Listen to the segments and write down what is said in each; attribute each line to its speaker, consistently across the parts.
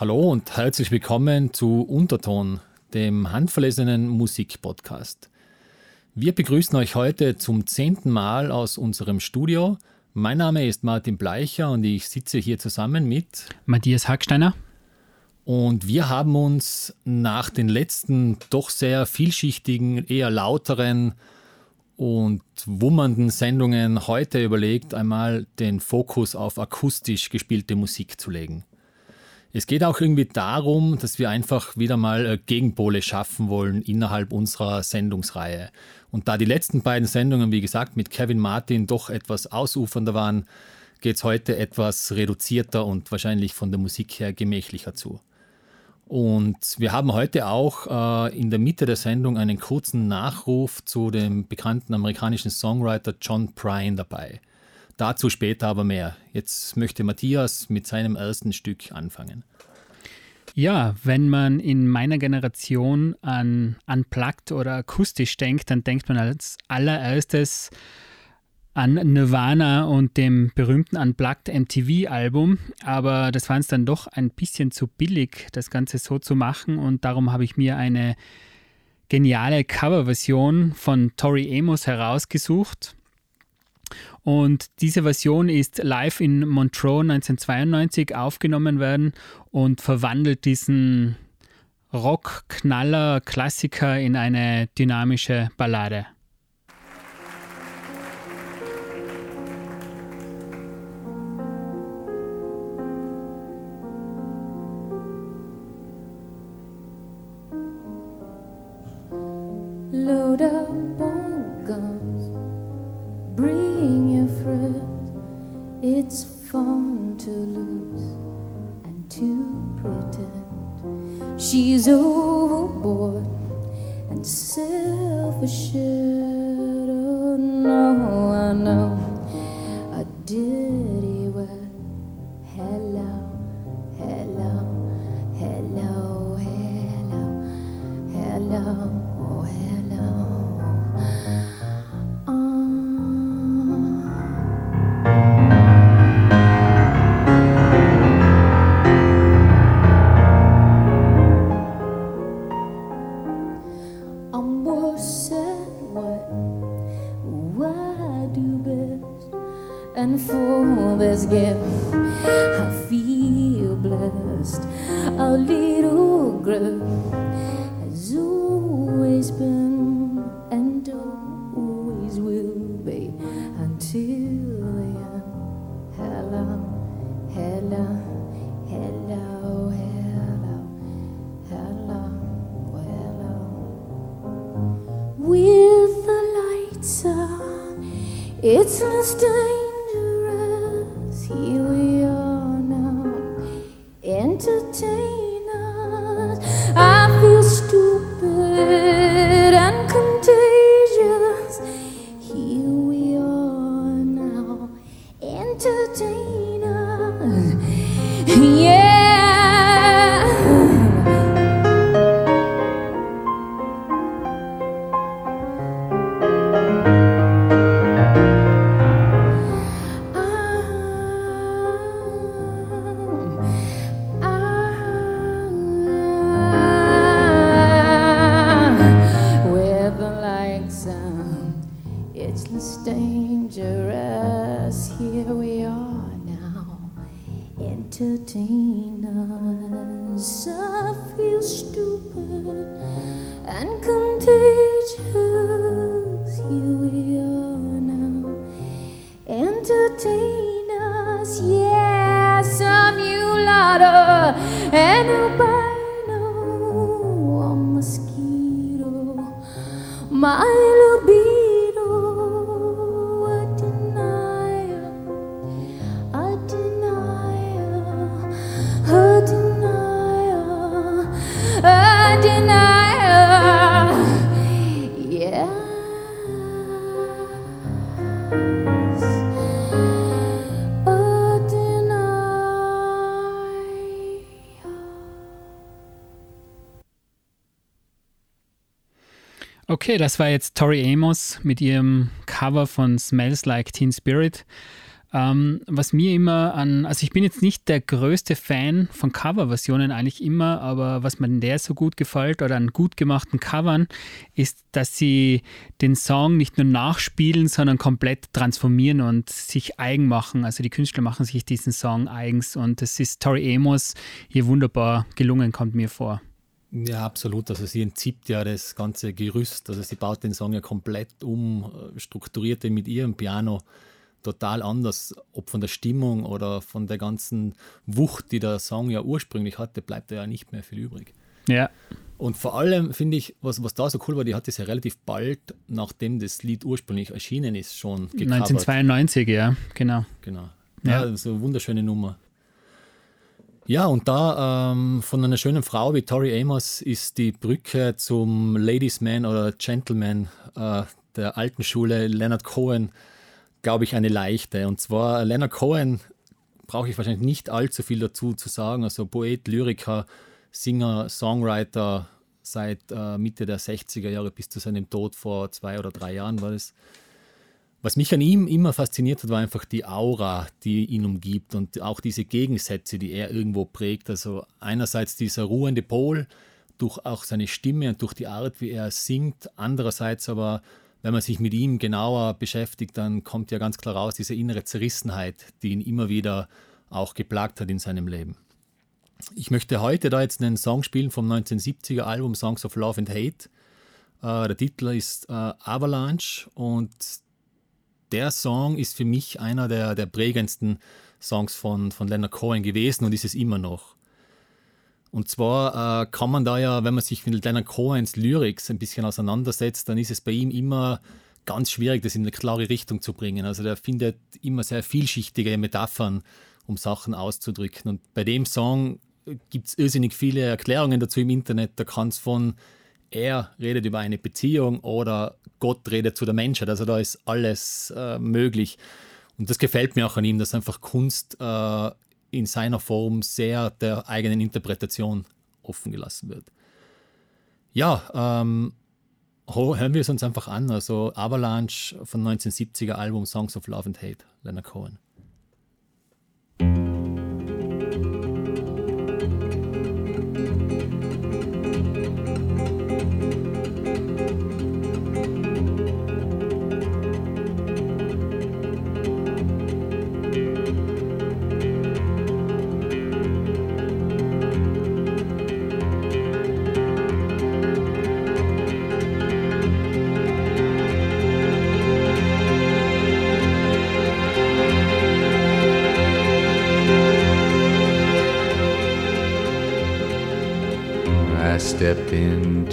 Speaker 1: Hallo und herzlich willkommen zu Unterton, dem handverlesenen Musikpodcast. Wir begrüßen euch heute zum zehnten Mal aus unserem Studio. Mein Name ist Martin Bleicher und ich sitze hier zusammen mit
Speaker 2: Matthias Hacksteiner.
Speaker 1: Und wir haben uns nach den letzten doch sehr vielschichtigen, eher lauteren und wummernden Sendungen heute überlegt, einmal den Fokus auf akustisch gespielte Musik zu legen. Es geht auch irgendwie darum, dass wir einfach wieder mal äh, Gegenpole schaffen wollen innerhalb unserer Sendungsreihe. Und da die letzten beiden Sendungen, wie gesagt, mit Kevin Martin doch etwas ausufernder waren, geht es heute etwas reduzierter und wahrscheinlich von der Musik her gemächlicher zu. Und wir haben heute auch äh, in der Mitte der Sendung einen kurzen Nachruf zu dem bekannten amerikanischen Songwriter John Prine dabei. Dazu später aber mehr. Jetzt möchte Matthias mit seinem ersten Stück anfangen.
Speaker 2: Ja, wenn man in meiner Generation an Unplugged oder akustisch denkt, dann denkt man als allererstes an Nirvana und dem berühmten Unplugged MTV-Album, aber das fand es dann doch ein bisschen zu billig, das Ganze so zu machen und darum habe ich mir eine geniale Coverversion von Tori Amos herausgesucht. Und diese Version ist live in Montreux 1992 aufgenommen worden und verwandelt diesen Rock-Knaller-Klassiker in eine dynamische Ballade. Load up It's fun to lose and to pretend she's overboard and self-assured. Oh mãi Okay, das war jetzt Tori Amos mit ihrem Cover von Smells Like Teen Spirit.
Speaker 3: Ähm, was mir immer an, also ich bin jetzt nicht der größte Fan von Coverversionen eigentlich immer, aber was mir in der so gut gefällt oder an gut gemachten Covern, ist, dass sie den Song nicht nur nachspielen, sondern komplett transformieren und sich eigen machen. Also die Künstler machen sich diesen Song eigens und das ist Tori Amos hier wunderbar gelungen, kommt mir vor.
Speaker 1: Ja, absolut. Also sie entzieht ja das ganze Gerüst. Also sie baut den Song ja komplett um, strukturiert den mit ihrem Piano total anders. Ob von der Stimmung oder von der ganzen Wucht, die der Song ja ursprünglich hatte, bleibt da ja nicht mehr viel übrig.
Speaker 3: Ja.
Speaker 1: Und vor allem finde ich, was, was da so cool war, die hat es ja relativ bald, nachdem das Lied ursprünglich erschienen ist, schon
Speaker 3: gecovert. 1992, ja, genau.
Speaker 1: Genau. Ja, ja. so eine wunderschöne Nummer. Ja, und da ähm, von einer schönen Frau wie Tori Amos ist die Brücke zum Ladies Man oder Gentleman äh, der alten Schule Leonard Cohen glaube ich, eine leichte. Und zwar Leonard Cohen brauche ich wahrscheinlich nicht allzu viel dazu zu sagen. Also Poet, Lyriker, Singer, Songwriter seit äh, Mitte der 60er Jahre bis zu seinem Tod vor zwei oder drei Jahren war es. Was mich an ihm immer fasziniert hat, war einfach die Aura, die ihn umgibt und auch diese Gegensätze, die er irgendwo prägt. Also einerseits dieser ruhende Pol durch auch seine Stimme und durch die Art, wie er singt, andererseits aber wenn man sich mit ihm genauer beschäftigt, dann kommt ja ganz klar raus diese innere Zerrissenheit, die ihn immer wieder auch geplagt hat in seinem Leben. Ich möchte heute da jetzt einen Song spielen vom 1970er Album Songs of Love and Hate. Äh, der Titel ist äh, Avalanche und der Song ist für mich einer der, der prägendsten Songs von, von Leonard Cohen gewesen und ist es immer noch. Und zwar äh, kann man da ja, wenn man sich mit Leonard Cohens Lyrics ein bisschen auseinandersetzt, dann ist es bei ihm immer ganz schwierig, das in eine klare Richtung zu bringen. Also der findet immer sehr vielschichtige Metaphern, um Sachen auszudrücken. Und bei dem Song gibt es irrsinnig viele Erklärungen dazu im Internet. Da kann es von er redet über eine Beziehung oder Gott redet zu der Menschheit. Also da ist alles äh, möglich. Und das gefällt mir auch an ihm, dass einfach Kunst äh, in seiner Form sehr der eigenen Interpretation offen gelassen wird. Ja, ähm, hören wir es uns einfach an. Also Avalanche von 1970er Album Songs of Love and Hate, Leonard Cohen.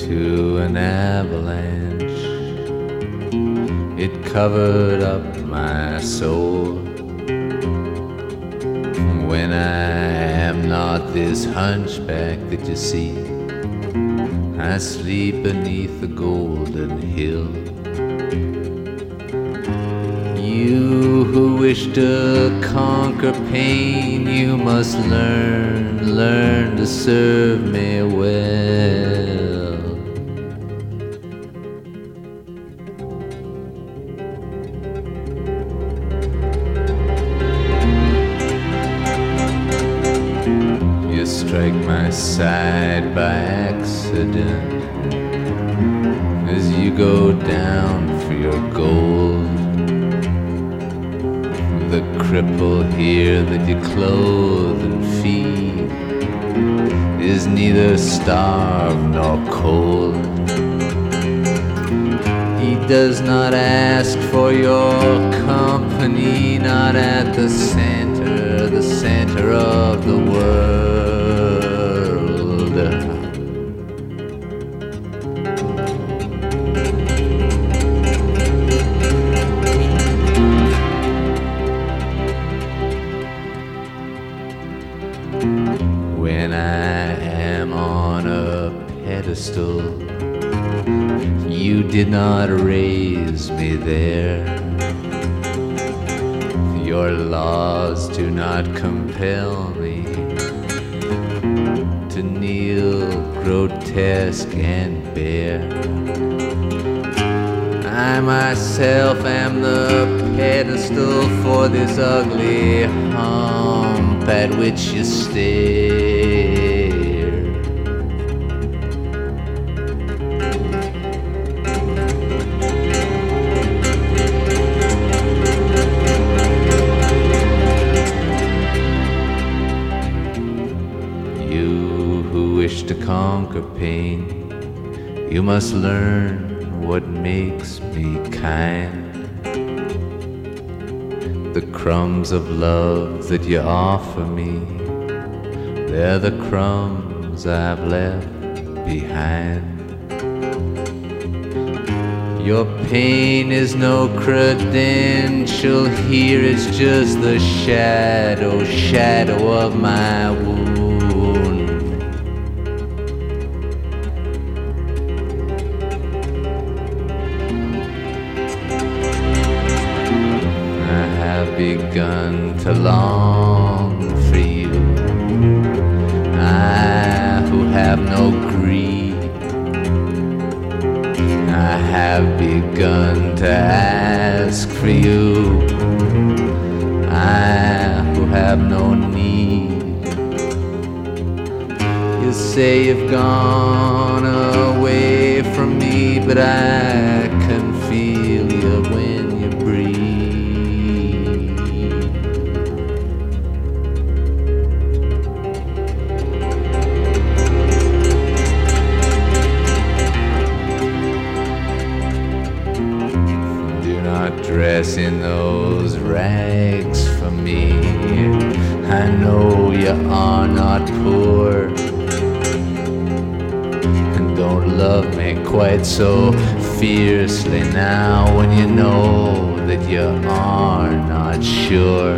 Speaker 1: Into an avalanche. It covered up my soul. When I am not this hunchback that you see, I sleep beneath the golden hill. You who wish to conquer pain, you must learn, learn to serve me well. Strike my side by accident as you go down for your gold the cripple here that you clothe and feed is neither starved nor cold. He does not ask for your company, not at the center, the center of the world. Not raise me there. Your laws do not compel me to kneel grotesque and bare.
Speaker 4: I myself am the pedestal for this ugly hump at which you stare. Pain, you must learn what makes me kind. The crumbs of love that you offer me, they're the crumbs I've left behind. Your pain is no credential here, it's just the shadow, shadow of my wound. Long for you. I who have no greed, I have begun to ask for you. I who have no need. You say you've gone away from me, but I you are not poor and don't love me quite so fiercely now when you know that you are not sure.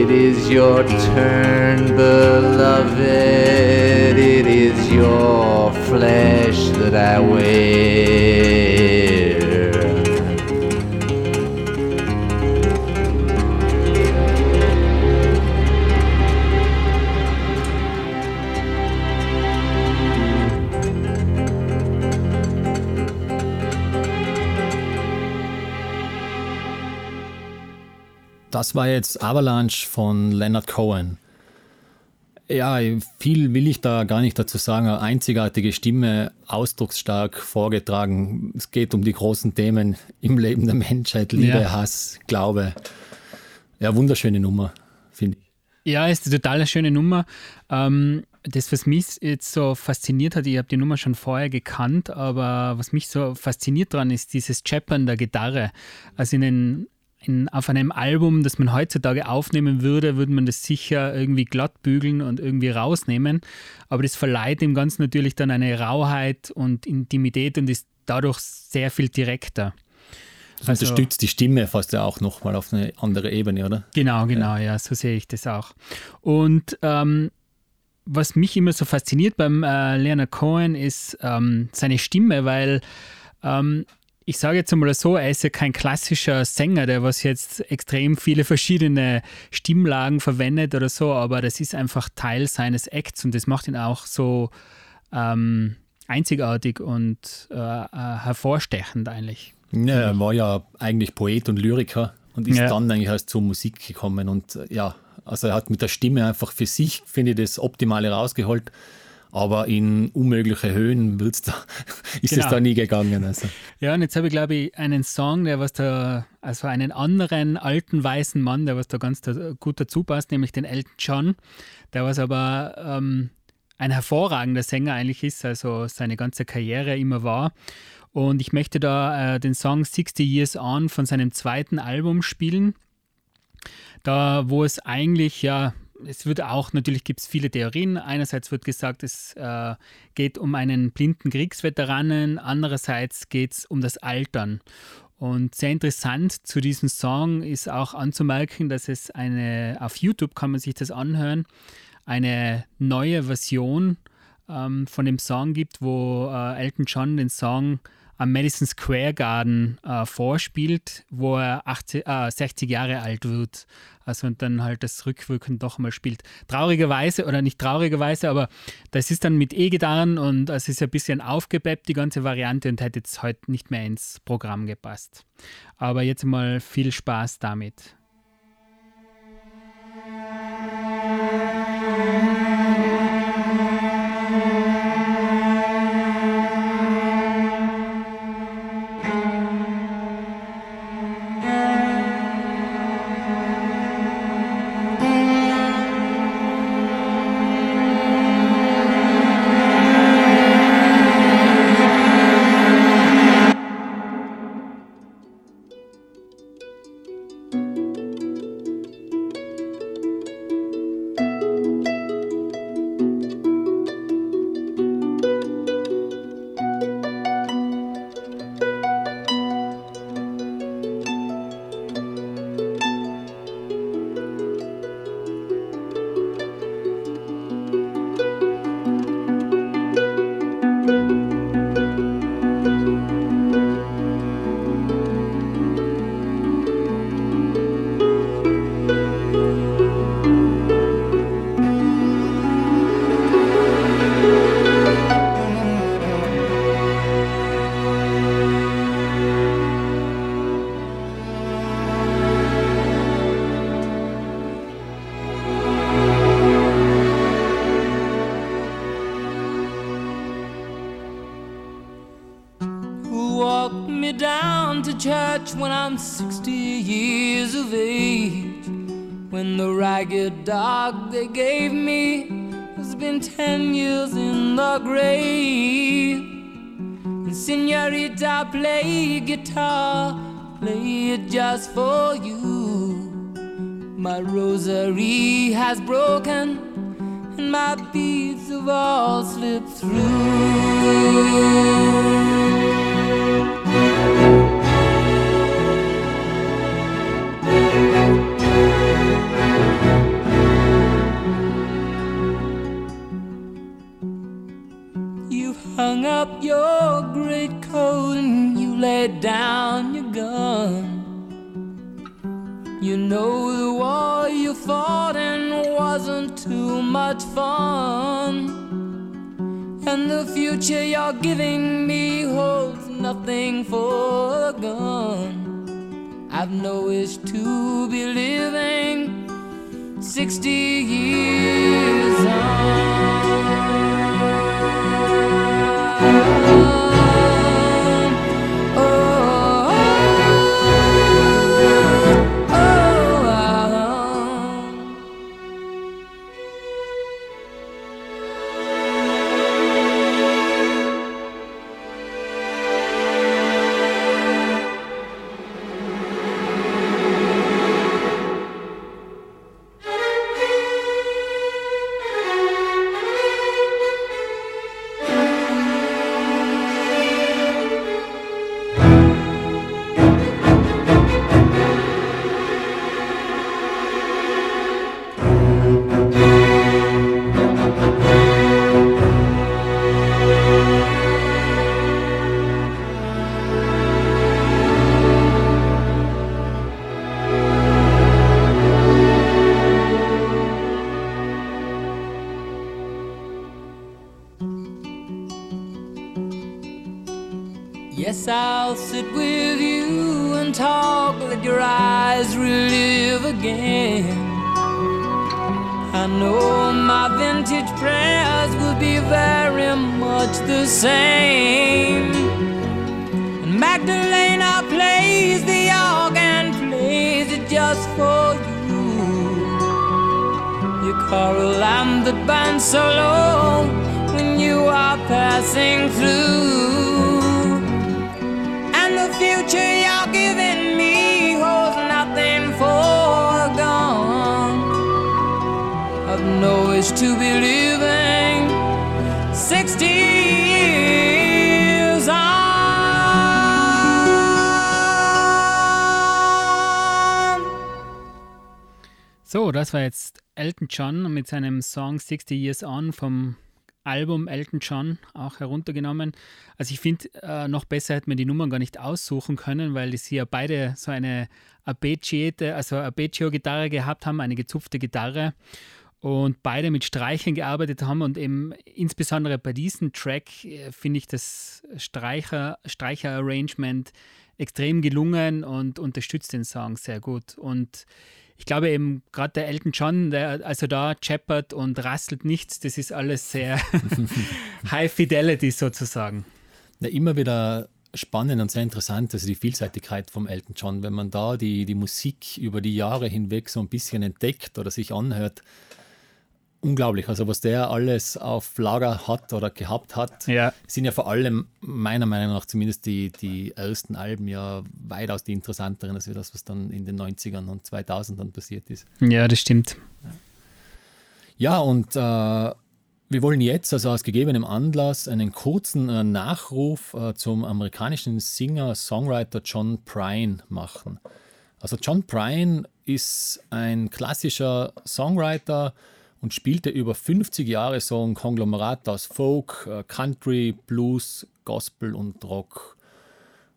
Speaker 4: It is your turn, beloved. It is your flesh that I wear.
Speaker 1: Das war jetzt Avalanche von Leonard Cohen. Ja, viel will ich da gar nicht dazu sagen. Eine einzigartige Stimme, ausdrucksstark vorgetragen. Es geht um die großen Themen im Leben der Menschheit: Liebe, ja. Hass, Glaube. Ja, wunderschöne Nummer, finde ich.
Speaker 3: Ja, ist eine total schöne Nummer. Ähm, das, was mich jetzt so fasziniert hat, ich habe die Nummer schon vorher gekannt, aber was mich so fasziniert daran ist dieses Chappern der Gitarre. Also in den in, auf einem Album, das man heutzutage aufnehmen würde, würde man das sicher irgendwie glatt bügeln und irgendwie rausnehmen. Aber das verleiht dem Ganzen natürlich dann eine Rauheit und Intimität und ist dadurch sehr viel direkter.
Speaker 1: Das also, unterstützt die Stimme fast ja auch nochmal auf eine andere Ebene, oder?
Speaker 3: Genau, genau, ja, ja so sehe ich das auch. Und ähm, was mich immer so fasziniert beim äh, Leonard Cohen ist ähm, seine Stimme, weil ähm, ich sage jetzt einmal so, er ist ja kein klassischer Sänger, der was jetzt extrem viele verschiedene Stimmlagen verwendet oder so, aber das ist einfach Teil seines Acts und das macht ihn auch so ähm, einzigartig und äh, äh, hervorstechend eigentlich.
Speaker 1: Ja, er war ja eigentlich Poet und Lyriker und ist ja. dann eigentlich erst zur Musik gekommen und äh, ja, also er hat mit der Stimme einfach für sich, finde ich, das Optimale rausgeholt aber in unmögliche Höhen da, ist genau. es da nie gegangen. Also.
Speaker 3: Ja, und jetzt habe ich, glaube ich, einen Song, der was da, also einen anderen alten weißen Mann, der was da ganz da, gut dazu passt, nämlich den Elton John, der was aber ähm, ein hervorragender Sänger eigentlich ist, also seine ganze Karriere immer war. Und ich möchte da äh, den Song 60 Years On von seinem zweiten Album spielen. Da, wo es eigentlich ja es wird auch, natürlich gibt es viele Theorien. Einerseits wird gesagt, es äh, geht um einen blinden Kriegsveteranen, andererseits geht es um das Altern. Und sehr interessant zu diesem Song ist auch anzumerken, dass es eine, auf YouTube kann man sich das anhören, eine neue Version ähm, von dem Song gibt, wo äh, Elton John den Song
Speaker 5: am Madison Square Garden äh, vorspielt, wo er 80, äh, 60 Jahre alt wird. Also und dann halt das Rückwirken doch mal spielt. Traurigerweise, oder nicht traurigerweise, aber das ist dann mit E-Gitarren und es ist ein bisschen aufgebeppt, die ganze Variante, und hätte jetzt heute nicht mehr ins Programm gepasst. Aber jetzt mal viel Spaß damit. John mit seinem Song 60 Years On vom
Speaker 3: Album Elton John auch heruntergenommen. Also ich finde, äh, noch besser hätte man die Nummern gar nicht aussuchen können, weil sie ja beide so eine Arpeggiate, also Arpeggio-Gitarre gehabt haben, eine gezupfte Gitarre und beide mit Streichern gearbeitet haben und eben insbesondere bei diesem Track äh, finde ich das Streicher, Streicher-Arrangement extrem gelungen und unterstützt den Song sehr gut. Und ich glaube eben gerade der Elton John, der also da chappert und rastelt nichts, das ist alles sehr High Fidelity sozusagen.
Speaker 1: Ja, immer wieder spannend und sehr interessant, also die Vielseitigkeit vom Elton John, wenn man da die, die Musik über die Jahre hinweg so ein bisschen entdeckt oder sich anhört, unglaublich. Also was der alles auf Lager hat oder gehabt hat,
Speaker 3: ja.
Speaker 1: sind ja vor allem meiner Meinung nach zumindest die, die ersten Alben ja weitaus die interessanteren als das, was dann in den 90ern und 2000ern passiert ist.
Speaker 3: Ja, das stimmt.
Speaker 1: Ja, und äh, wir wollen jetzt also aus gegebenem Anlass einen kurzen äh, Nachruf äh, zum amerikanischen Singer-Songwriter John Prine machen. Also John Prine ist ein klassischer Songwriter, und spielte über 50 Jahre so ein Konglomerat aus Folk, äh, Country, Blues, Gospel und Rock.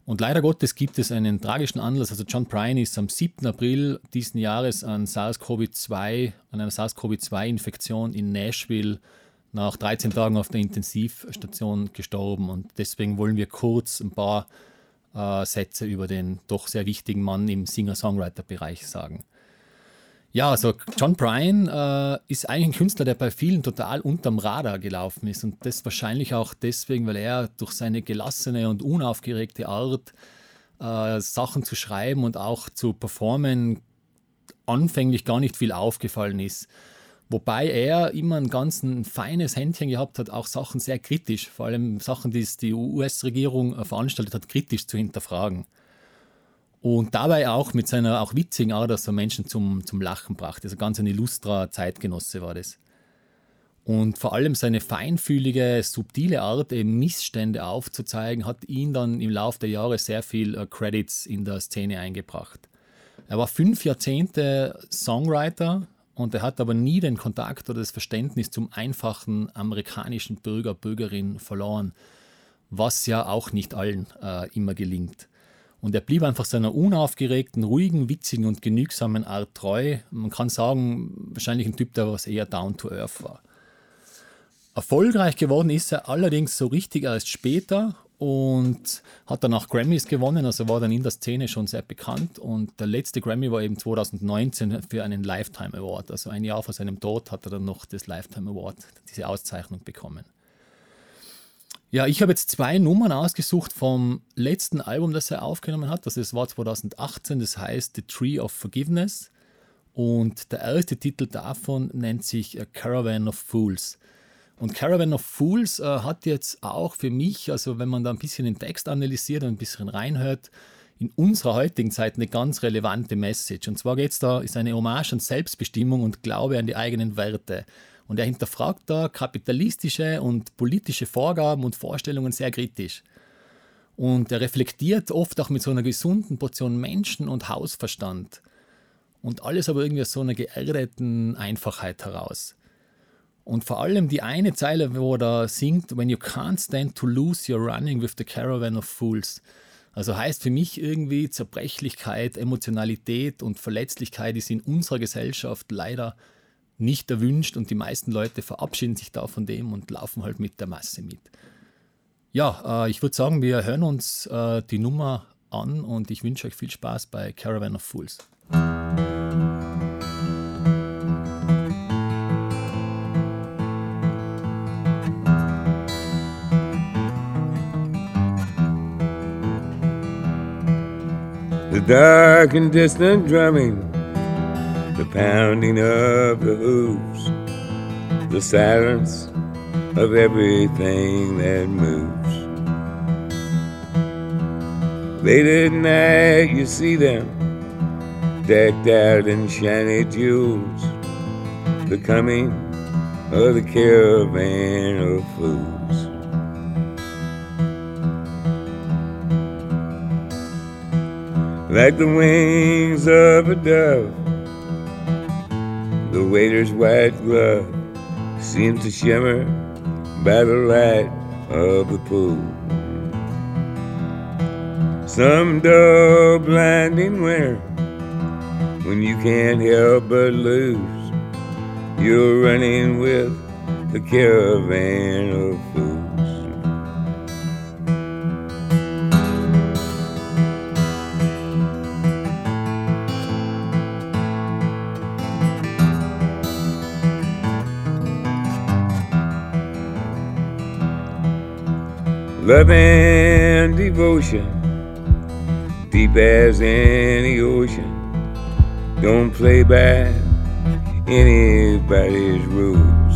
Speaker 1: Und leider Gottes gibt es einen tragischen Anlass. Also John Prine ist am 7. April diesen Jahres an SARS-CoV-2, an einer SARS-CoV-2-Infektion in Nashville nach 13 Tagen auf der Intensivstation gestorben. Und deswegen wollen wir kurz ein paar äh, Sätze über den doch sehr wichtigen Mann im Singer-Songwriter-Bereich sagen. Ja, also John Bryan äh, ist eigentlich ein Künstler, der bei vielen total unterm Radar gelaufen ist. Und das wahrscheinlich auch deswegen, weil er durch seine gelassene und unaufgeregte Art, äh, Sachen zu schreiben und auch zu performen, anfänglich gar nicht viel aufgefallen ist. Wobei er immer ein ganz ein feines Händchen gehabt hat, auch Sachen sehr kritisch, vor allem Sachen, die die US-Regierung äh, veranstaltet hat, kritisch zu hinterfragen und dabei auch mit seiner auch witzigen Art, dass er Menschen zum, zum Lachen brachte. Also ganz ein illustrer Zeitgenosse war das. Und vor allem seine feinfühlige, subtile Art, eben Missstände aufzuzeigen, hat ihn dann im Laufe der Jahre sehr viel äh, Credits in der Szene eingebracht. Er war fünf Jahrzehnte Songwriter und er hat aber nie den Kontakt oder das Verständnis zum einfachen amerikanischen Bürger, Bürgerin verloren, was ja auch nicht allen äh, immer gelingt. Und er blieb einfach seiner unaufgeregten, ruhigen, witzigen und genügsamen Art treu. Man kann sagen, wahrscheinlich ein Typ, der was eher down to earth war. Erfolgreich geworden ist er allerdings so richtig erst später und hat dann auch Grammys gewonnen, also war dann in der Szene schon sehr bekannt. Und der letzte Grammy war eben 2019 für einen Lifetime Award. Also ein Jahr vor seinem Tod hat er dann noch das Lifetime Award, diese Auszeichnung bekommen. Ja, ich habe jetzt zwei Nummern ausgesucht vom letzten Album, das er aufgenommen hat. Das war 2018, das heißt The Tree of Forgiveness. Und der erste Titel davon nennt sich A Caravan of Fools. Und Caravan of Fools äh, hat jetzt auch für mich, also wenn man da ein bisschen den Text analysiert und ein bisschen reinhört, in unserer heutigen Zeit eine ganz relevante Message. Und zwar geht es da, ist eine Hommage an Selbstbestimmung und Glaube an die eigenen Werte. Und er hinterfragt da kapitalistische und politische Vorgaben und Vorstellungen sehr kritisch. Und er reflektiert oft auch mit so einer gesunden Portion Menschen- und Hausverstand. Und alles aber irgendwie aus so einer geerdeten Einfachheit heraus. Und vor allem die eine Zeile, wo er singt, When you can't stand to lose, you're running with the caravan of fools. Also heißt für mich irgendwie Zerbrechlichkeit, Emotionalität und Verletzlichkeit ist in unserer Gesellschaft leider nicht erwünscht und die meisten Leute verabschieden sich da von dem und laufen halt mit der Masse mit. Ja, äh, ich würde sagen, wir hören uns äh, die Nummer an und ich wünsche euch viel Spaß bei Caravan of Fools.
Speaker 6: The dark and distant drumming the pounding of the hooves, the silence of everything that moves. Late at night, you see them decked out in shiny jewels, the coming of the caravan of fools. Like the wings of a dove the waiter's white glove seemed to shimmer by the light of the pool. Some dull blinding winter when you can't help but lose. You're running with the caravan of fools. Love and devotion, deep as any ocean. Don't play by anybody's rules.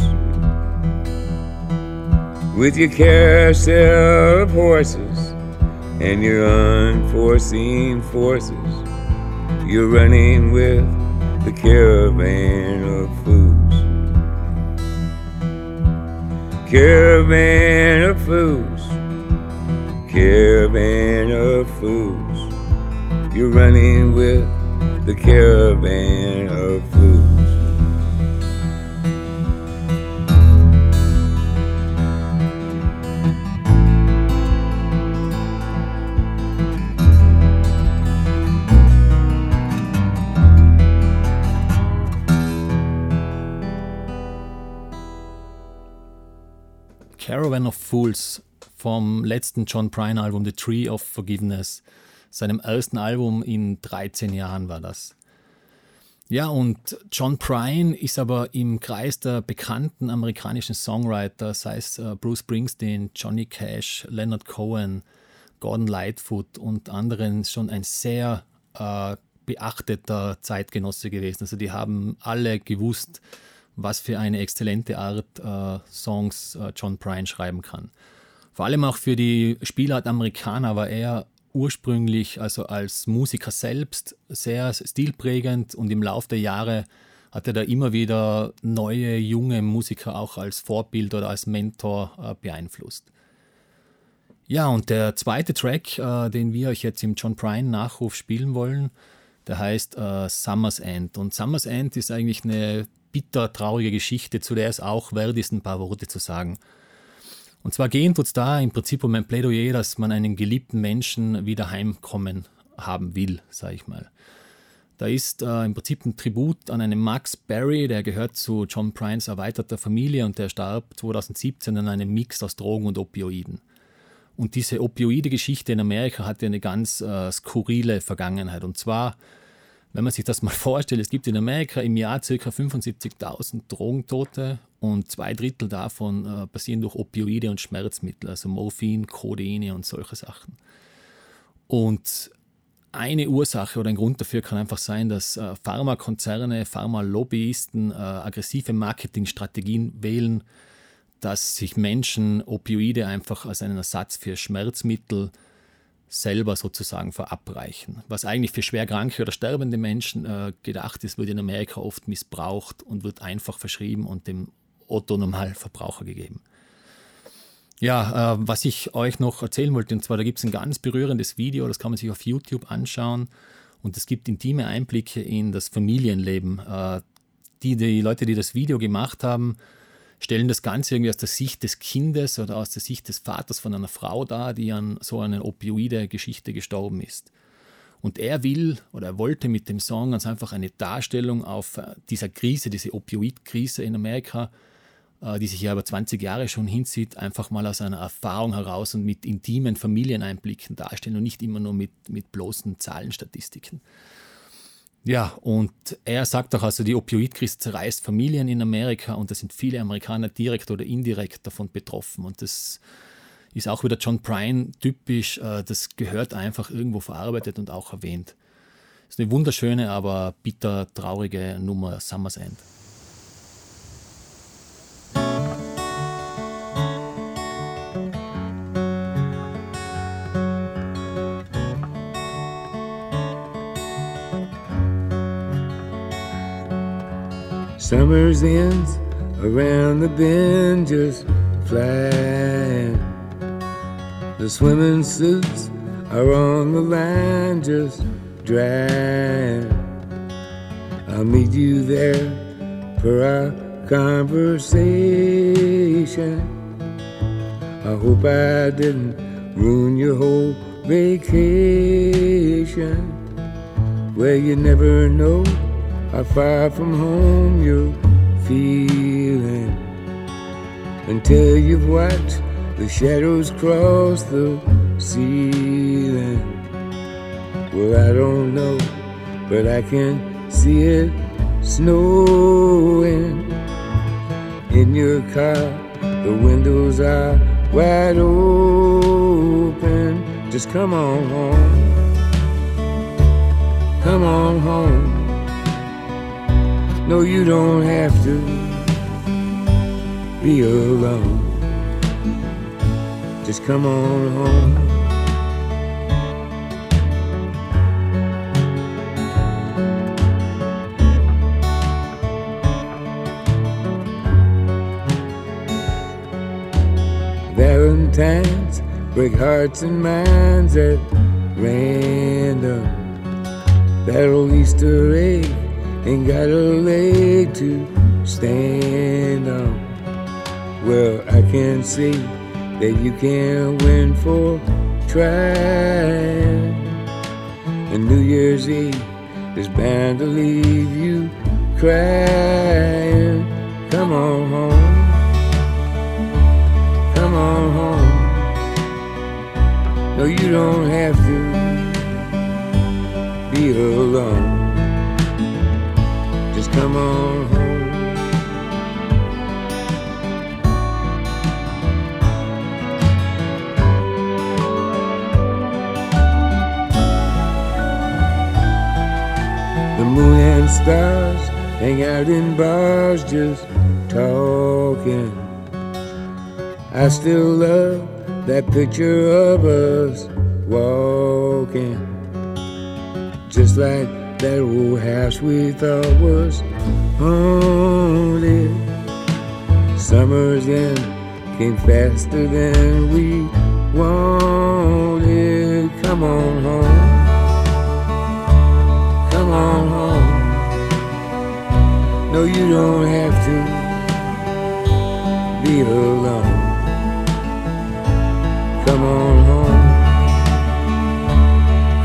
Speaker 6: With your carousel of horses and your unforeseen forces, you're running with the caravan of fools. Caravan of fools caravan of fools. You're running with the caravan of fools.
Speaker 1: Caravan of Fools vom letzten John Prine Album The Tree of Forgiveness, seinem ersten Album in 13 Jahren war das. Ja, und John Prine ist aber im Kreis der bekannten amerikanischen Songwriter, sei es äh, Bruce Springsteen, Johnny Cash, Leonard Cohen, Gordon Lightfoot und anderen schon ein sehr äh, beachteter Zeitgenosse gewesen. Also die haben alle gewusst, was für eine exzellente Art äh, Songs äh, John Prine schreiben kann. Vor allem auch für die Spielart Amerikaner war er ursprünglich, also als Musiker selbst, sehr stilprägend und im Laufe der Jahre hat er da immer wieder neue, junge Musiker auch als Vorbild oder als Mentor äh, beeinflusst. Ja, und der zweite Track, äh, den wir euch jetzt im John Prine Nachruf spielen wollen, der heißt äh, Summer's End. Und Summer's End ist eigentlich eine bitter traurige Geschichte, zu der es auch wert ist, ein paar Worte zu sagen. Und zwar gehen es da im Prinzip um ein Plädoyer, dass man einen geliebten Menschen wieder heimkommen haben will, sage ich mal. Da ist äh, im Prinzip ein Tribut an einen Max Barry, der gehört zu John Prynes erweiterter Familie und der starb 2017 an einem Mix aus Drogen und Opioiden. Und diese Opioide-Geschichte in Amerika hatte eine ganz äh, skurrile Vergangenheit. Und zwar wenn man sich das mal vorstellt, es gibt in Amerika im Jahr ca. 75.000 Drogentote und zwei Drittel davon äh, passieren durch Opioide und Schmerzmittel, also Morphin, Codeine und solche Sachen. Und eine Ursache oder ein Grund dafür kann einfach sein, dass äh, Pharmakonzerne, Pharmalobbyisten äh, aggressive Marketingstrategien wählen, dass sich Menschen Opioide einfach als einen Ersatz für Schmerzmittel selber sozusagen verabreichen. Was eigentlich für schwerkranke oder sterbende Menschen äh, gedacht ist, wird in Amerika oft missbraucht und wird einfach verschrieben und dem Otto-Normalverbraucher gegeben. Ja, äh, was ich euch noch erzählen wollte, und zwar da gibt es ein ganz berührendes Video, das kann man sich auf YouTube anschauen und es gibt intime Einblicke in das Familienleben. Äh, die, die Leute, die das Video gemacht haben, stellen das Ganze irgendwie aus der Sicht des Kindes oder aus der Sicht des Vaters von einer Frau dar, die an so einer Opioide-Geschichte gestorben ist. Und er will oder er wollte mit dem Song ganz einfach eine Darstellung auf äh, dieser Krise, diese Opioid-Krise in Amerika, äh, die sich ja über 20 Jahre schon hinzieht, einfach mal aus einer Erfahrung heraus und mit intimen Familieneinblicken darstellen und nicht immer nur mit, mit bloßen Zahlenstatistiken. Ja, und er sagt auch, also die Opioidkrise zerreißt Familien in Amerika und da sind viele Amerikaner direkt oder indirekt davon betroffen. Und das ist auch wieder John Prine typisch, äh, das gehört einfach irgendwo verarbeitet und auch erwähnt. Ist eine wunderschöne, aber bitter traurige Nummer, Summer's End.
Speaker 6: Summer's ends around the bend just flying. The swimming suits are on the line just drying. I'll meet you there for our conversation. I hope I didn't ruin your whole vacation. Where you never know how far from home you're feeling until you've watched the shadows cross the ceiling. Well, I don't know, but I can see it snowing in your car. The windows are wide open. Just come on home. Come on home. No, you don't have to be alone. Just come on home. Valentines break hearts and minds at random. That old Easter egg ain't got a leg to stand on. Well, I can see that you can't win for trying. And New Year's Eve is bound to leave you crying. Come on home. Come on home. No, you don't have to be alone. Come on home. The moon and stars hang out in bars just talking. I still love that picture of us walking. Just like that old house we thought was haunted. Summers then came faster than we wanted. Come on home. Come on home. No, you don't have to be alone. Come on home.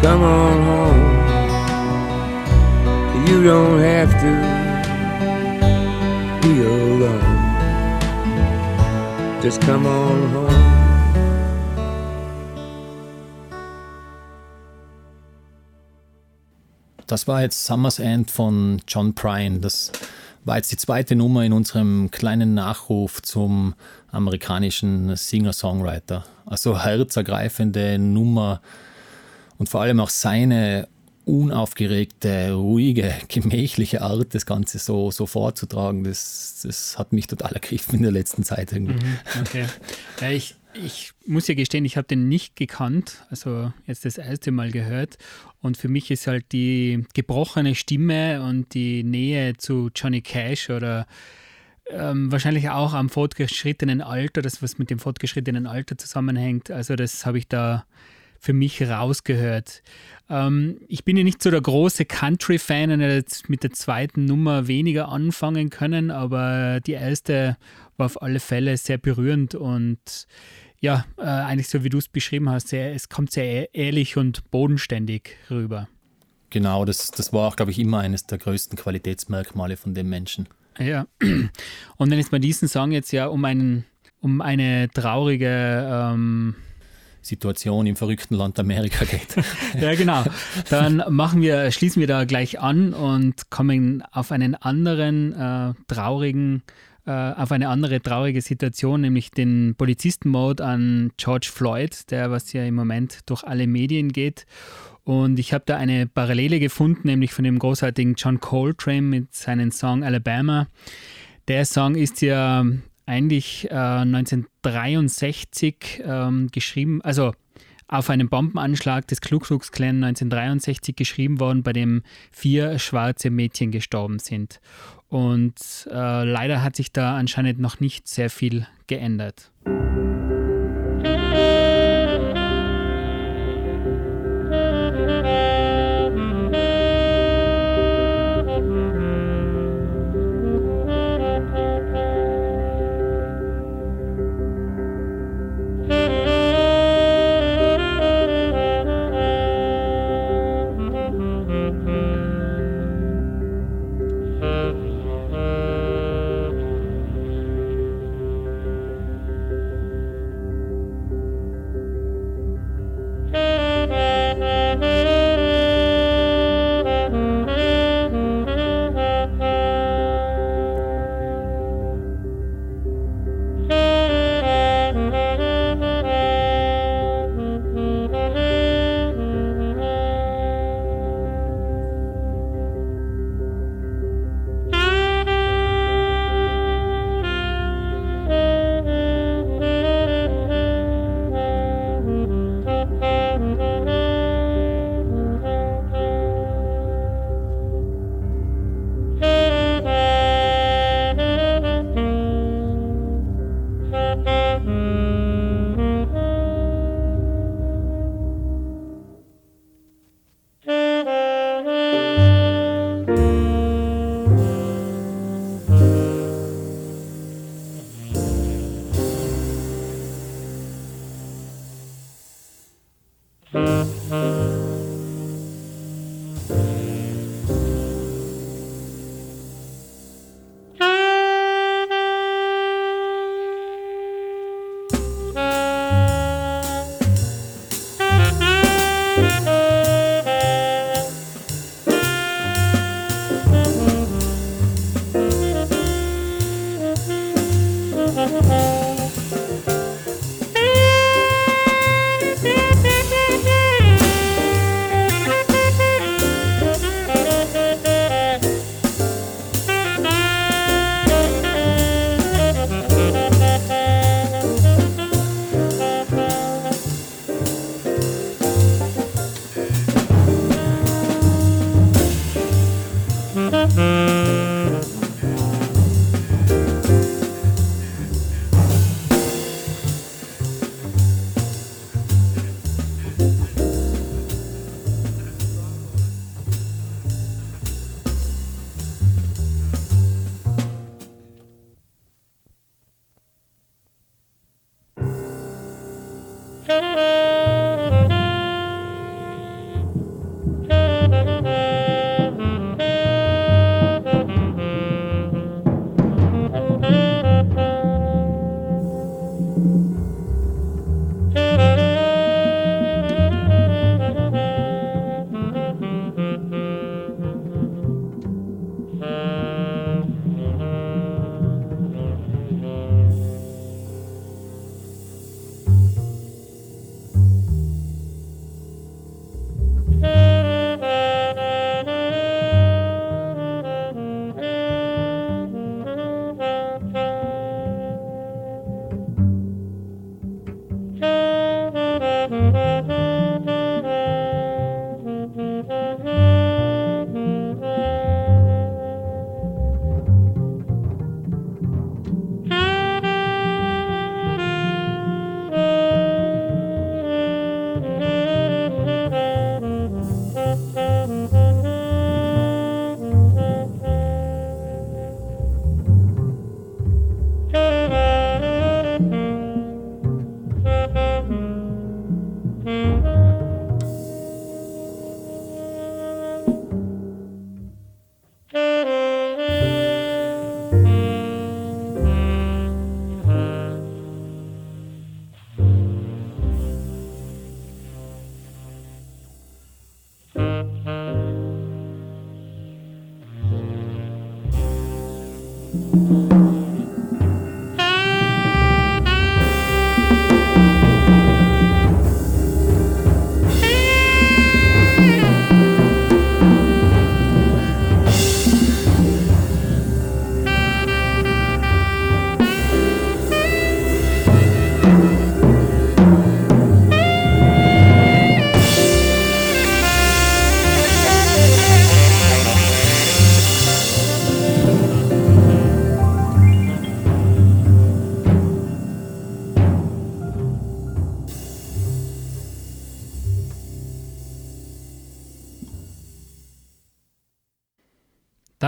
Speaker 6: Come on home. You don't have to be alone. Just come on home.
Speaker 1: Das war jetzt Summer's End von John Prine. Das war jetzt die zweite Nummer in unserem kleinen Nachruf zum amerikanischen Singer-Songwriter. Also herzergreifende Nummer und vor allem auch seine unaufgeregte, ruhige, gemächliche Art, das Ganze so, so vorzutragen, das, das hat mich total ergriffen in der letzten Zeit irgendwie.
Speaker 3: Mhm, okay. Ja, ich, ich muss ja gestehen, ich habe den nicht gekannt, also jetzt das erste Mal gehört. Und für mich ist halt die gebrochene Stimme und die Nähe zu Johnny Cash oder ähm, wahrscheinlich auch am fortgeschrittenen Alter, das was mit dem fortgeschrittenen Alter zusammenhängt. Also das habe ich da für mich rausgehört. Ähm, ich bin ja nicht so der große Country-Fan und jetzt mit der zweiten Nummer weniger anfangen können, aber die erste war auf alle Fälle sehr berührend und ja, äh, eigentlich so wie du es beschrieben hast, sehr, es kommt sehr e-, ehrlich und bodenständig rüber.
Speaker 1: Genau, das, das war auch, glaube ich, immer eines der größten Qualitätsmerkmale von dem Menschen.
Speaker 3: Ja, und wenn es bei diesem Song jetzt ja um, einen, um eine traurige ähm,
Speaker 1: Situation im verrückten Land Amerika geht.
Speaker 3: ja, genau. Dann machen wir, schließen wir da gleich an und kommen auf einen anderen äh, traurigen äh, auf eine andere traurige Situation, nämlich den Polizistenmord an George Floyd, der was ja im Moment durch alle Medien geht. Und ich habe da eine Parallele gefunden, nämlich von dem großartigen John Coltrane mit seinem Song Alabama. Der Song ist ja eigentlich äh, 1963 ähm, geschrieben, also auf einem Bombenanschlag des Ku Klux Klan 1963 geschrieben worden, bei dem vier schwarze Mädchen gestorben sind. Und äh, leider hat sich da anscheinend noch nicht sehr viel geändert.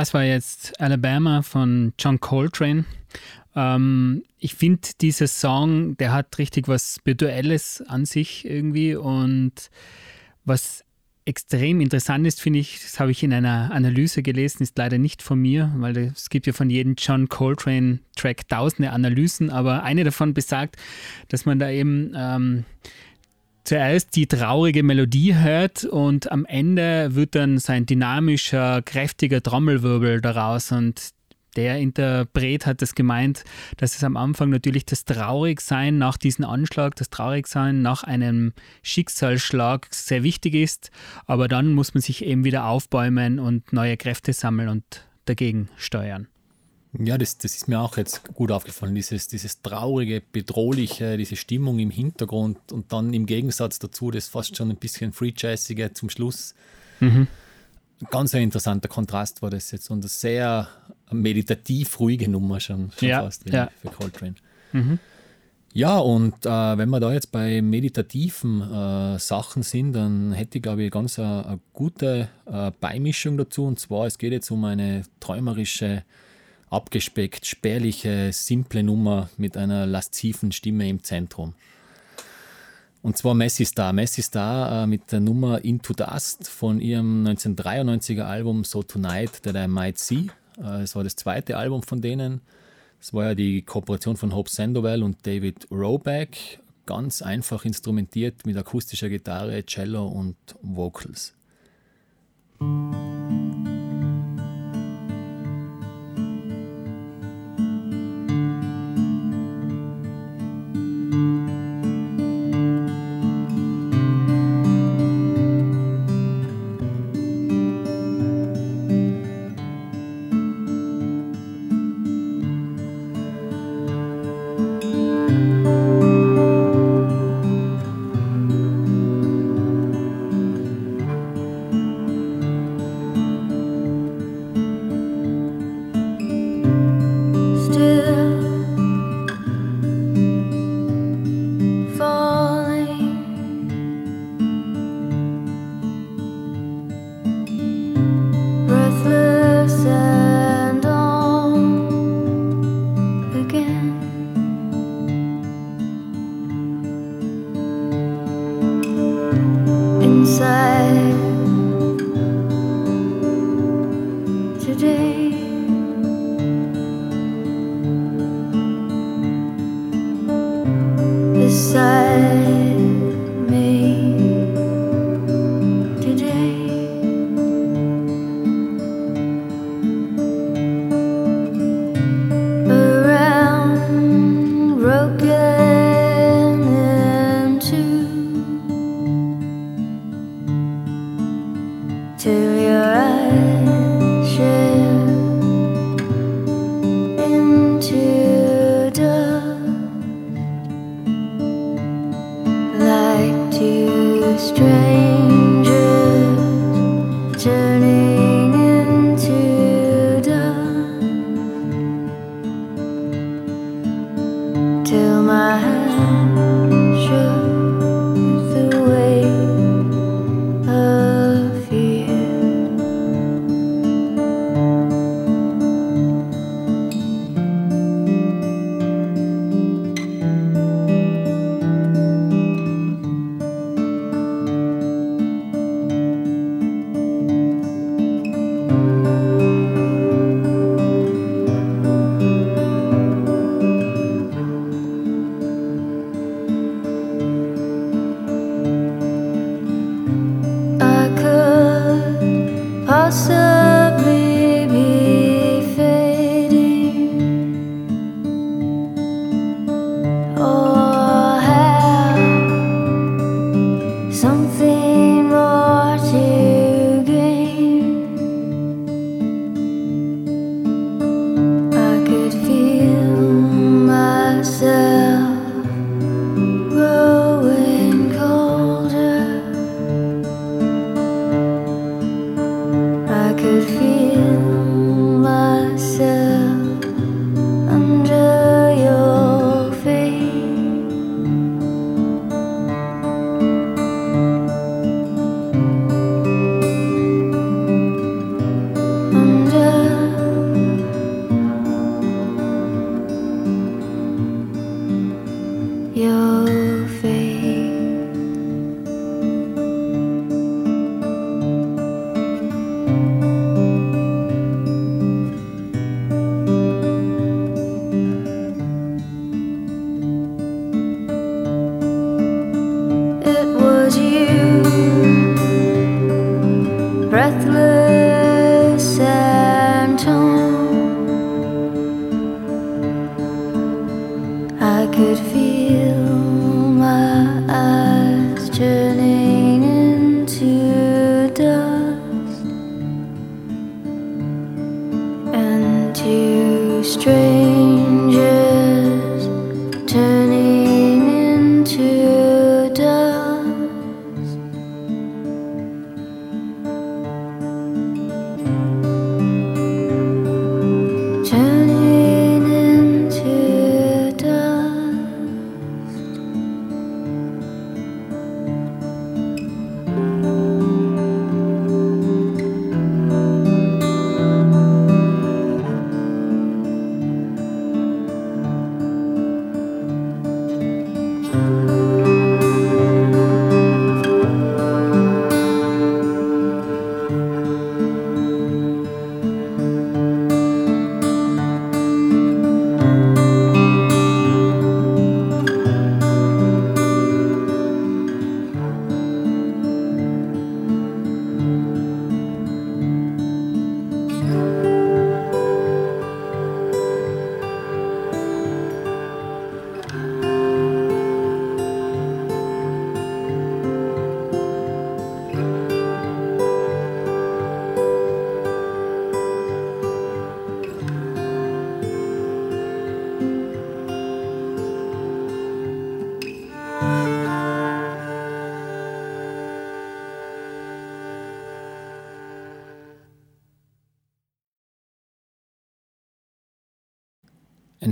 Speaker 3: Das war jetzt Alabama von John Coltrane. Ähm, ich finde, dieser Song, der hat richtig was Spirituelles an sich irgendwie und was extrem interessant ist, finde ich, das habe ich in einer Analyse gelesen, ist leider nicht von mir, weil es gibt ja von jedem John Coltrane-Track tausende Analysen, aber eine davon besagt, dass man da eben ähm, zuerst die traurige Melodie hört und am Ende wird dann so ein dynamischer, kräftiger Trommelwirbel daraus und der Interpret hat das gemeint, dass es am Anfang natürlich das Traurigsein nach diesem Anschlag, das Traurigsein nach einem Schicksalsschlag sehr wichtig ist, aber dann muss man sich eben wieder aufbäumen und neue Kräfte sammeln und dagegen steuern.
Speaker 1: Ja, das, das ist mir auch jetzt gut aufgefallen, dieses, dieses traurige, bedrohliche, diese Stimmung im Hintergrund und dann im Gegensatz dazu das fast schon ein bisschen free-jazzige zum Schluss. Mhm. Ganz ein interessanter Kontrast war das jetzt und eine sehr meditativ ruhige Nummer schon, schon
Speaker 3: ja,
Speaker 1: fast
Speaker 3: ja.
Speaker 1: für Coltrane. Mhm. Ja, und äh, wenn wir da jetzt bei meditativen äh, Sachen sind, dann hätte ich, glaube ich, ganz eine, eine gute äh, Beimischung dazu. Und zwar, es geht jetzt um eine träumerische abgespeckt, spärliche, simple Nummer mit einer lasziven Stimme im Zentrum. Und zwar Messi Star. Messi Star äh, mit der Nummer Into Dust von ihrem 1993er Album So Tonight That I Might See. Äh, es war das zweite Album von denen. Es war ja die Kooperation von Hope Sandoval und David Roback. Ganz einfach instrumentiert mit akustischer Gitarre, Cello und Vocals.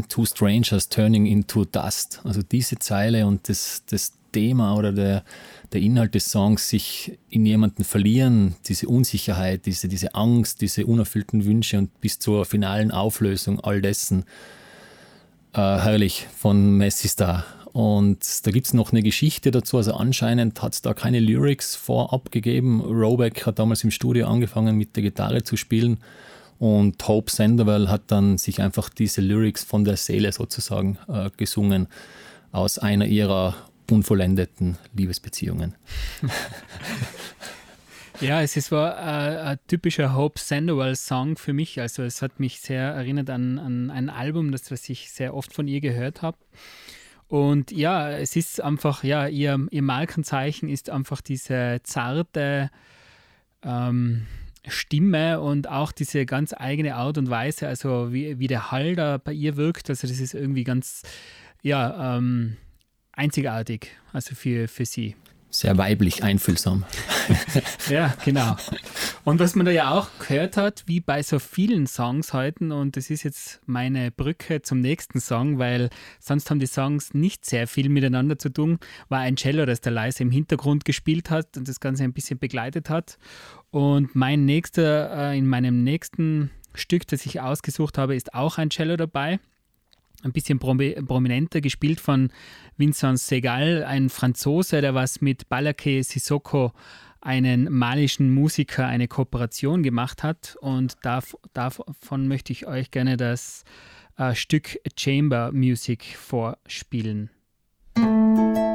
Speaker 1: Two Strangers Turning into Dust. Also diese Zeile und das, das Thema oder der, der Inhalt des Songs sich in jemanden verlieren, diese Unsicherheit, diese, diese Angst, diese unerfüllten Wünsche und bis zur finalen Auflösung all dessen. Äh, herrlich von Messi Star. Und da gibt es noch eine Geschichte dazu. Also anscheinend hat es da keine Lyrics vorab gegeben. Robeck hat damals im Studio angefangen mit der Gitarre zu spielen Und Hope Sandoval hat dann sich einfach diese Lyrics von der Seele sozusagen äh, gesungen aus einer ihrer unvollendeten Liebesbeziehungen.
Speaker 3: Ja, es ist, war äh, ein typischer Hope Sandoval-Song für mich. Also es hat mich sehr erinnert an, an ein Album, das was ich sehr oft von ihr gehört habe. Und ja, es ist einfach, ja, ihr, ihr Markenzeichen ist einfach diese zarte ähm, Stimme und auch diese ganz eigene Art und Weise, also wie, wie der Hall da bei ihr wirkt. Also das ist irgendwie ganz, ja, ähm, einzigartig, also für, für sie
Speaker 1: sehr weiblich einfühlsam.
Speaker 3: ja, genau. Und was man da ja auch gehört hat, wie bei so vielen Songs heute, und das ist jetzt meine Brücke zum nächsten Song, weil sonst haben die Songs nicht sehr viel miteinander zu tun, war ein Cello, das da leise im Hintergrund gespielt hat und das Ganze ein bisschen begleitet hat. Und mein nächster, äh, in meinem nächsten Stück, das ich ausgesucht habe, ist auch ein Cello dabei ein bisschen prominenter, gespielt von Vincent Segal, ein Franzose, der was mit Balake Sissoko, einen malischen Musiker, eine Kooperation gemacht hat. Und dav davon möchte ich euch gerne das äh, Stück Chamber Music vorspielen. Das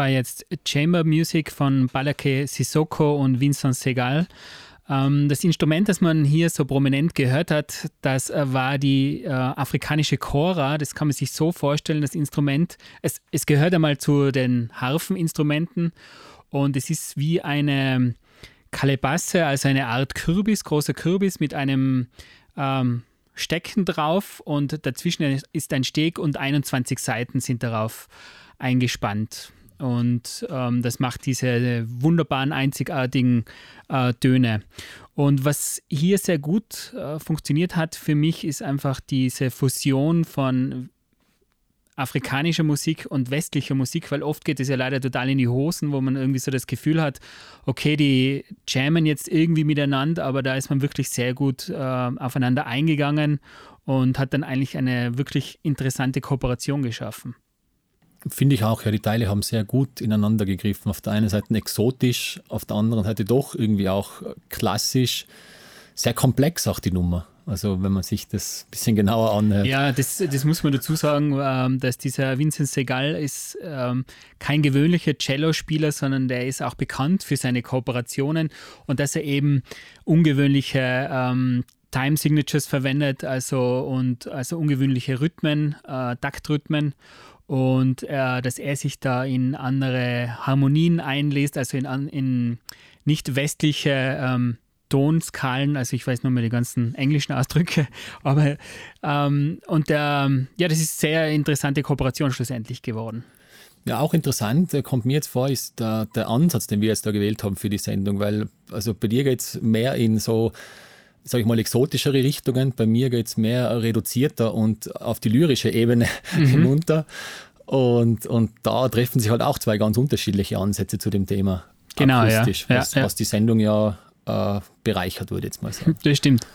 Speaker 3: war jetzt Chamber Music von Balake Sissoko und Vincent Segal. Ähm, das Instrument, das man hier so prominent gehört hat, das äh, war die äh, afrikanische Chora. Das kann man sich so vorstellen, das Instrument. Es, es gehört einmal zu den Harfeninstrumenten und es ist wie eine Kalebasse, also eine Art Kürbis, großer Kürbis mit einem ähm, Stecken drauf und dazwischen ist ein Steg und 21 Seiten sind darauf eingespannt. Und ähm, das macht diese wunderbaren, einzigartigen äh, Töne. Und was hier sehr gut äh, funktioniert hat für mich, ist einfach diese Fusion von afrikanischer Musik und westlicher Musik, weil oft geht es ja leider total in die Hosen, wo man irgendwie so das Gefühl hat, okay, die jammen jetzt irgendwie miteinander, aber da ist man wirklich sehr gut äh, aufeinander eingegangen und hat dann eigentlich eine wirklich interessante Kooperation geschaffen.
Speaker 1: Finde ich auch, ja, die Teile haben sehr gut ineinander gegriffen. Auf der einen Seite exotisch, auf der anderen Seite doch irgendwie auch klassisch. Sehr komplex auch die Nummer. Also wenn man sich das ein bisschen genauer anhört.
Speaker 3: Ja, das, das muss man dazu sagen, ähm, dass dieser Vincent Segal ist ähm, kein gewöhnlicher Cello-Spieler, sondern der ist auch bekannt für seine Kooperationen und dass er eben ungewöhnliche ähm, Time Signatures verwendet, also und also ungewöhnliche Rhythmen, äh, Taktrhythmen und äh, dass er sich da in andere Harmonien einlässt, also in, in nicht westliche ähm, Tonskalen, also ich weiß nur mehr die ganzen englischen Ausdrücke, aber ähm, und der, ja, das ist sehr interessante Kooperation schlussendlich geworden.
Speaker 1: Ja, auch interessant, kommt mir jetzt vor, ist der, der Ansatz, den wir jetzt da gewählt haben für die Sendung, weil also bei dir geht es mehr in so sage ich mal, exotischere Richtungen. Bei mir geht es mehr reduzierter und auf die lyrische Ebene mhm. hinunter. Und, und da treffen sich halt auch zwei ganz unterschiedliche Ansätze zu dem Thema.
Speaker 3: Genau, ja.
Speaker 1: Was,
Speaker 3: ja,
Speaker 1: was die Sendung ja äh, bereichert, würde ich jetzt mal sagen.
Speaker 3: Das stimmt.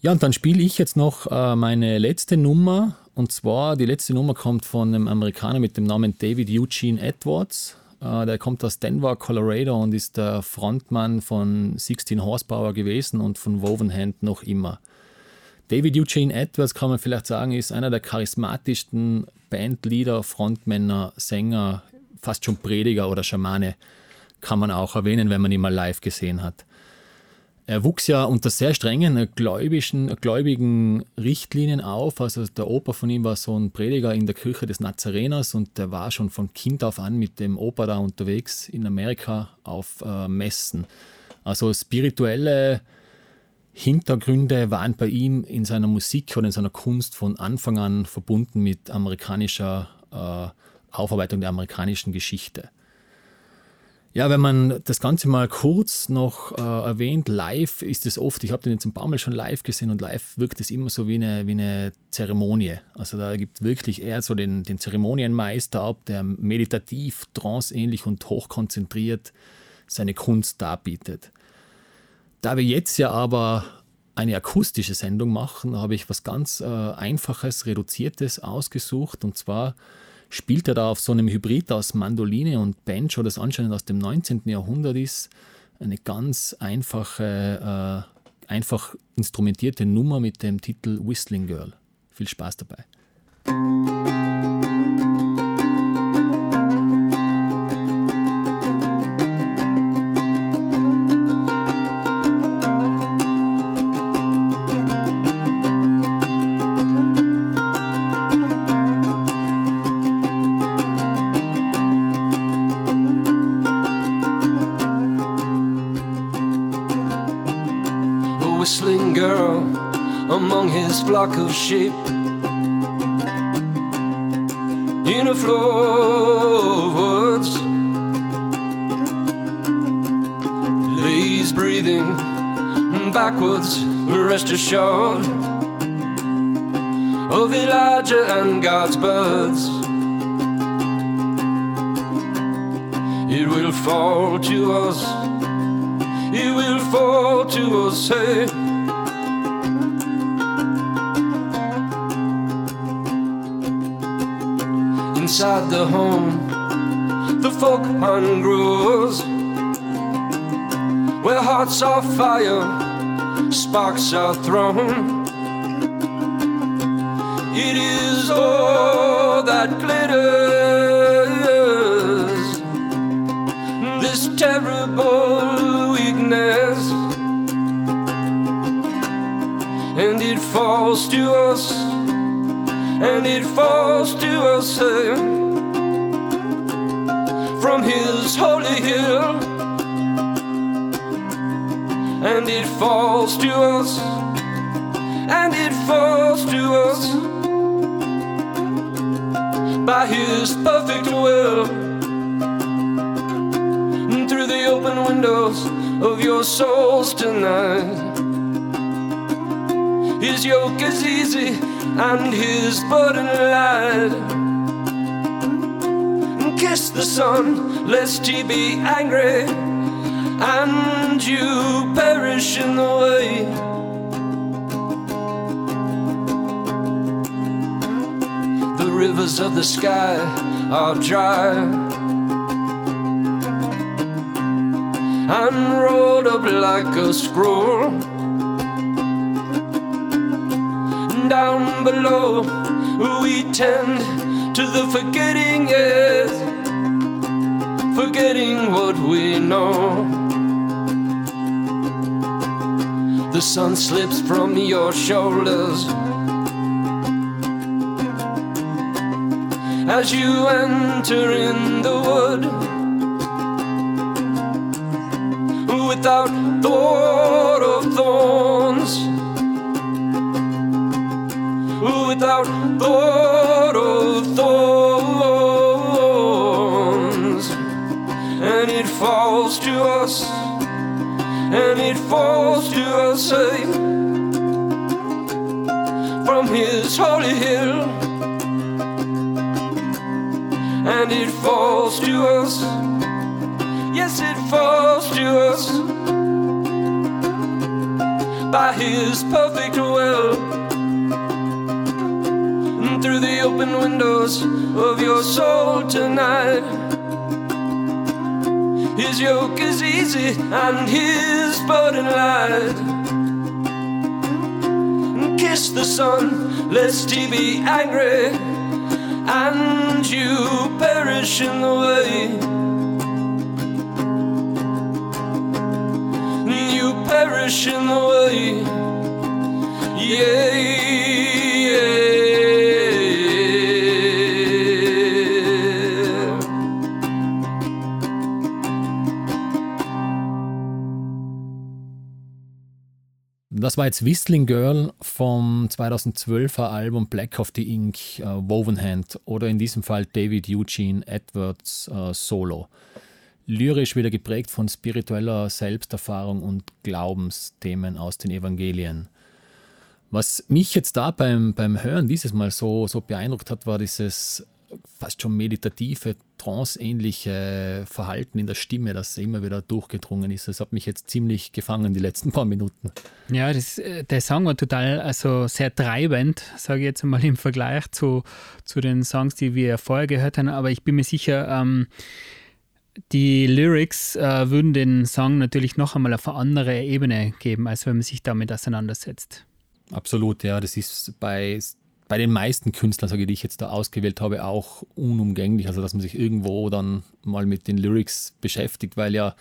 Speaker 1: Ja, und dann spiele ich jetzt noch äh, meine letzte Nummer. Und zwar, die letzte Nummer kommt von einem Amerikaner mit dem Namen David Eugene Edwards. Äh, der kommt aus Denver, Colorado und ist der Frontmann von 16 Horsepower gewesen und von Woven Hand noch immer. David Eugene Edwards, kann man vielleicht sagen, ist einer der charismatischsten Bandleader, Frontmänner, Sänger, fast schon Prediger oder Schamane, kann man auch erwähnen, wenn man ihn mal live gesehen hat. Er wuchs ja unter sehr strengen gläubigen, gläubigen Richtlinien auf. Also der Opa von ihm war so ein Prediger in der Kirche des Nazareners und der war schon von Kind auf an mit dem Opa da unterwegs in Amerika auf äh, Messen. Also spirituelle Hintergründe waren bei ihm in seiner Musik oder in seiner Kunst von Anfang an verbunden mit amerikanischer äh, Aufarbeitung der amerikanischen Geschichte. Ja, wenn man das Ganze mal kurz noch äh, erwähnt, live ist es oft, ich habe den jetzt ein paar Mal schon live gesehen und live wirkt es immer so wie eine, wie eine Zeremonie. Also da gibt wirklich eher so den, den Zeremonienmeister ab, der meditativ, tranceähnlich und hochkonzentriert seine Kunst darbietet. Da wir jetzt ja aber eine akustische Sendung machen, habe ich was ganz äh, Einfaches, Reduziertes ausgesucht und zwar spielt er da auf so einem Hybrid aus Mandoline und Banjo, das anscheinend aus dem 19. Jahrhundert ist. Eine ganz einfache, äh, einfach instrumentierte Nummer mit dem Titel Whistling Girl. Viel Spaß dabei. Flock of sheep in a flow of woods. Lays breathing backwards, rest assured of Elijah and God's birds. It will fall to us, it will fall to us, hey. Inside the home, the folk hunt grows. Where hearts are fire, sparks are thrown. It is all that glitters This
Speaker 7: terrible weakness, and it falls to us, and it falls to us from His holy hill, and it falls to us, and it falls to us by His perfect will through the open windows of your souls tonight. His yoke is easy and his burden light. Kiss the sun, lest he be angry and you perish in the way. The rivers of the sky are dry and rolled up like a scroll. Down below, we tend to the forgetting, yes, forgetting what we know. The sun slips from your shoulders. As you enter in the wood without thought of thorns, by His perfect will. Through the open windows of your soul tonight, His yoke is easy and His burden light. Kiss the sun, lest he be angry, and you perish in the way. perishing away. Yeah, yeah.
Speaker 1: Das war jetzt Whistling Girl vom 2012er Album Black of the Ink, uh, Woven Hand oder in diesem Fall David Eugene Edwards uh, Solo lyrisch wieder geprägt von spiritueller Selbsterfahrung und Glaubensthemen aus den Evangelien. Was mich jetzt da beim, beim Hören dieses Mal so, so beeindruckt hat, war dieses fast schon meditative, tranceähnliche Verhalten in der Stimme, das immer wieder durchgedrungen ist. Das hat mich jetzt ziemlich gefangen, die letzten paar Minuten.
Speaker 3: Ja, das, äh, der Song war total, also sehr treibend, sage ich jetzt mal im Vergleich zu, zu den Songs, die wir vorher gehört haben. Aber ich bin mir sicher, ähm, die Lyrics äh, würden den Song natürlich noch einmal auf eine andere Ebene geben, als wenn man sich damit auseinandersetzt.
Speaker 1: Absolut, ja. Das ist bei, bei den meisten Künstlern, sage ich, die ich jetzt da ausgewählt habe, auch unumgänglich. Also, dass man sich irgendwo dann mal mit den Lyrics beschäftigt, weil ja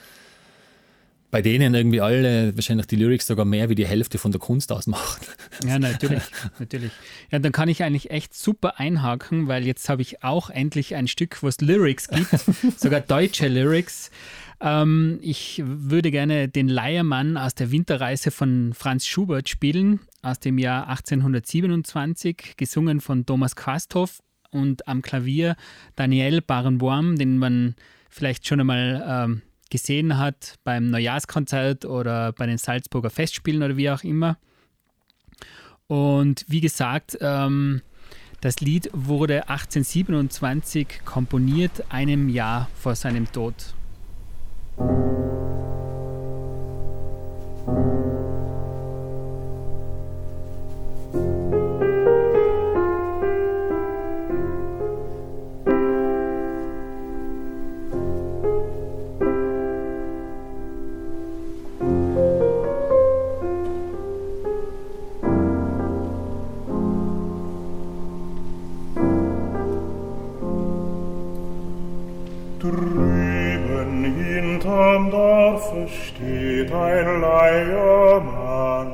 Speaker 1: bei denen irgendwie alle wahrscheinlich die Lyrics sogar mehr wie die Hälfte von der Kunst ausmachen.
Speaker 3: Ja, natürlich, natürlich. Ja, dann kann ich eigentlich echt super einhaken, weil jetzt habe ich auch endlich ein Stück, wo es Lyrics gibt, sogar deutsche Lyrics. Ähm, ich würde gerne den Leiermann aus der Winterreise von Franz Schubert spielen, aus dem Jahr 1827, gesungen von Thomas Quasthoff und am Klavier Daniel Barenboim, den man vielleicht schon einmal ähm, gesehen hat beim Neujahrskonzert oder bei den Salzburger Festspielen oder wie auch immer. Und wie gesagt, ähm, das Lied wurde 1827 komponiert, einem Jahr vor seinem Tod.
Speaker 8: thank you hinterm Dorfe steht ein Leiermann.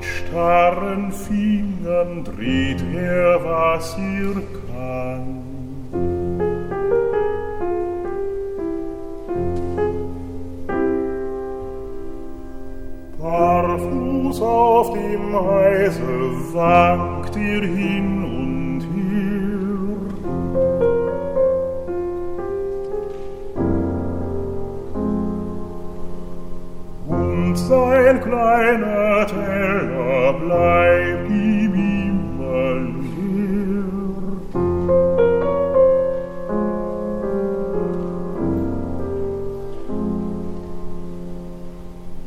Speaker 8: Starren Fingern dreht er, was er kann. Barfuß auf dem Eise ihr hin und her. Und sein kleiner Teller bleibt ihm immer leer.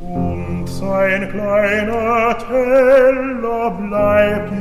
Speaker 8: Und sein kleiner Teller bleibt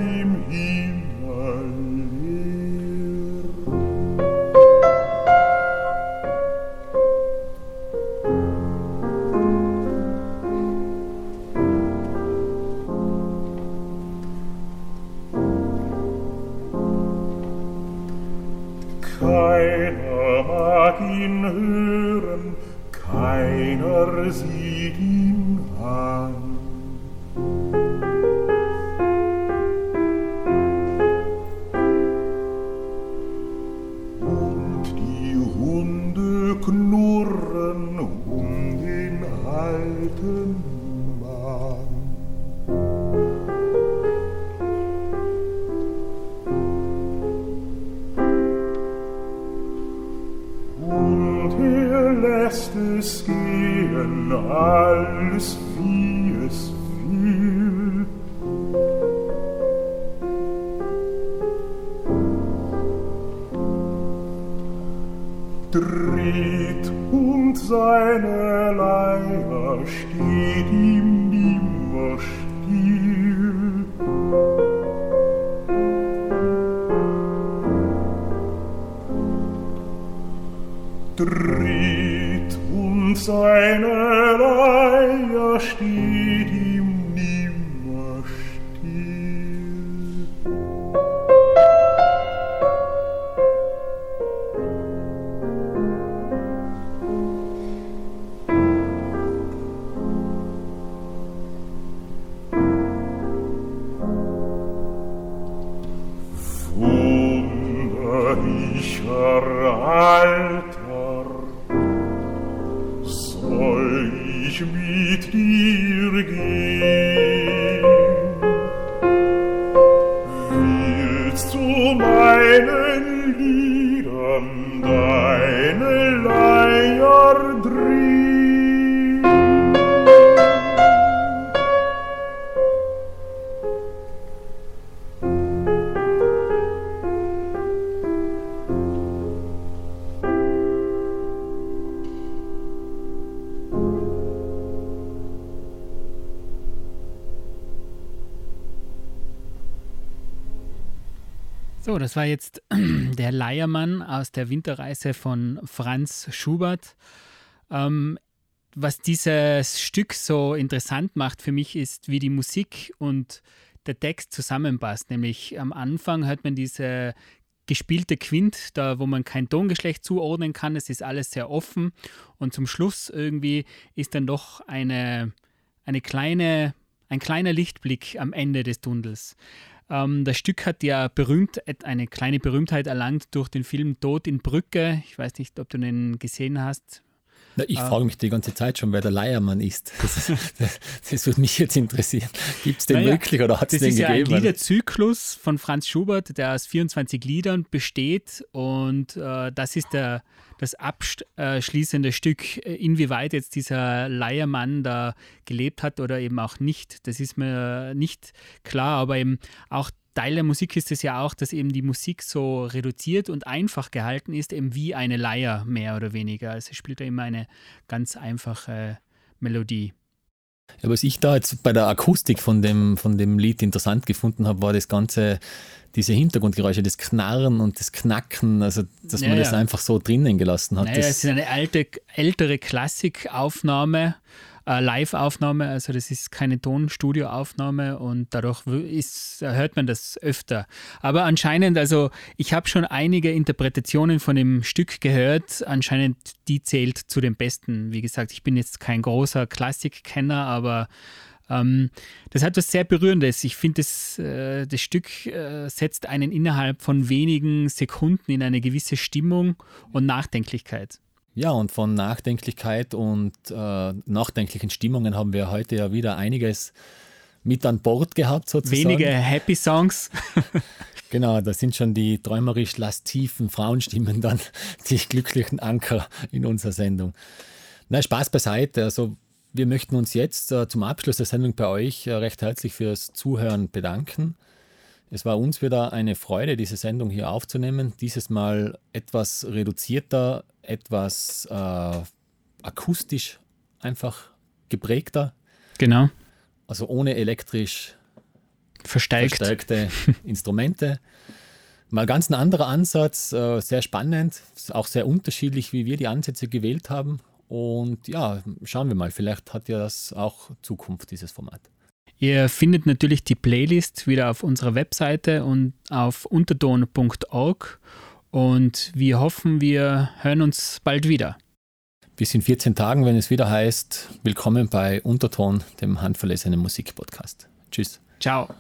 Speaker 8: Dreht und seine Leier steht ihm nimmer still. dreht und seine Leier steht
Speaker 3: das war jetzt der Leiermann aus der Winterreise von Franz Schubert. Ähm, was dieses Stück so interessant macht für mich, ist, wie die Musik und der Text zusammenpasst. Nämlich am Anfang hört man diese gespielte Quint, da wo man kein Tongeschlecht zuordnen kann. Es ist alles sehr offen. Und zum Schluss irgendwie ist dann doch eine, eine kleine, ein kleiner Lichtblick am Ende des Tunnels. Ähm, das Stück hat ja berühmt, eine kleine Berühmtheit erlangt durch den Film Tod in Brücke. Ich weiß nicht, ob du den gesehen hast.
Speaker 1: Na, ich frage mich die ganze Zeit schon, wer der Leiermann ist. Das, das, das würde mich jetzt interessieren. Gibt es den
Speaker 3: Naja,
Speaker 1: wirklich oder hat es
Speaker 3: Das
Speaker 1: den
Speaker 3: ist ja ein
Speaker 1: gegeben?
Speaker 3: Liederzyklus von Franz Schubert, der aus 24 Liedern besteht und äh, das ist der, das abschließende Stück. Äh, Inwieweit jetzt dieser Leiermann da gelebt hat oder eben auch nicht, das ist mir nicht klar, aber eben auch Teil der Musik ist es ja auch, dass eben die Musik so reduziert und einfach gehalten ist, eben wie eine Leier mehr oder weniger. Also spielt er immer eine ganz einfache Melodie.
Speaker 1: Ja, was ich da jetzt bei der Akustik von dem, von dem Lied interessant gefunden habe, war das ganze, diese Hintergrundgeräusche, das Knarren und das Knacken, also dass man
Speaker 3: Ja,
Speaker 1: das einfach so drinnen gelassen hat.
Speaker 3: Naja, es
Speaker 1: das,
Speaker 3: ist eine alte, ältere Klassikaufnahme. Äh, Live-Aufnahme, also das ist keine Tonstudio-Aufnahme und dadurch ist, hört man das öfter. Aber anscheinend, also ich habe schon einige Interpretationen von dem Stück gehört, anscheinend die zählt zu den besten. Wie gesagt, ich bin jetzt kein großer Klassikkenner, aber ähm, das hat was sehr Berührendes. Ich finde, das, äh, das Stück äh, setzt einen innerhalb von wenigen Sekunden in eine gewisse Stimmung und Nachdenklichkeit.
Speaker 1: Ja, und von Nachdenklichkeit und äh, nachdenklichen Stimmungen haben wir heute ja wieder einiges mit an Bord gehabt, sozusagen.
Speaker 3: Wenige Happy Songs.
Speaker 1: genau, da sind schon die träumerisch lastiven Frauenstimmen dann die glücklichen Anker in unserer Sendung. Na, Spaß beiseite. Also, wir möchten uns jetzt äh, zum Abschluss der Sendung bei euch äh, recht herzlich fürs Zuhören bedanken. Es war uns wieder eine Freude, diese Sendung hier aufzunehmen. Dieses Mal etwas reduzierter, etwas äh, akustisch einfach geprägter.
Speaker 3: Genau.
Speaker 1: Also ohne elektrisch
Speaker 3: Verstärkt.
Speaker 1: verstärkte Instrumente. Mal ganz ein anderer Ansatz, äh, sehr spannend, auch sehr unterschiedlich, wie wir die Ansätze gewählt haben. Und ja, schauen wir mal, vielleicht hat ja das auch Zukunft, dieses Format.
Speaker 3: Ihr findet natürlich die Playlist wieder auf unserer Webseite und auf unterton.org und wir hoffen, wir hören uns bald wieder.
Speaker 1: Bis in 14 Tagen, wenn es wieder heißt, willkommen bei Unterton, dem handverlesenen Musikpodcast. Tschüss.
Speaker 3: Ciao.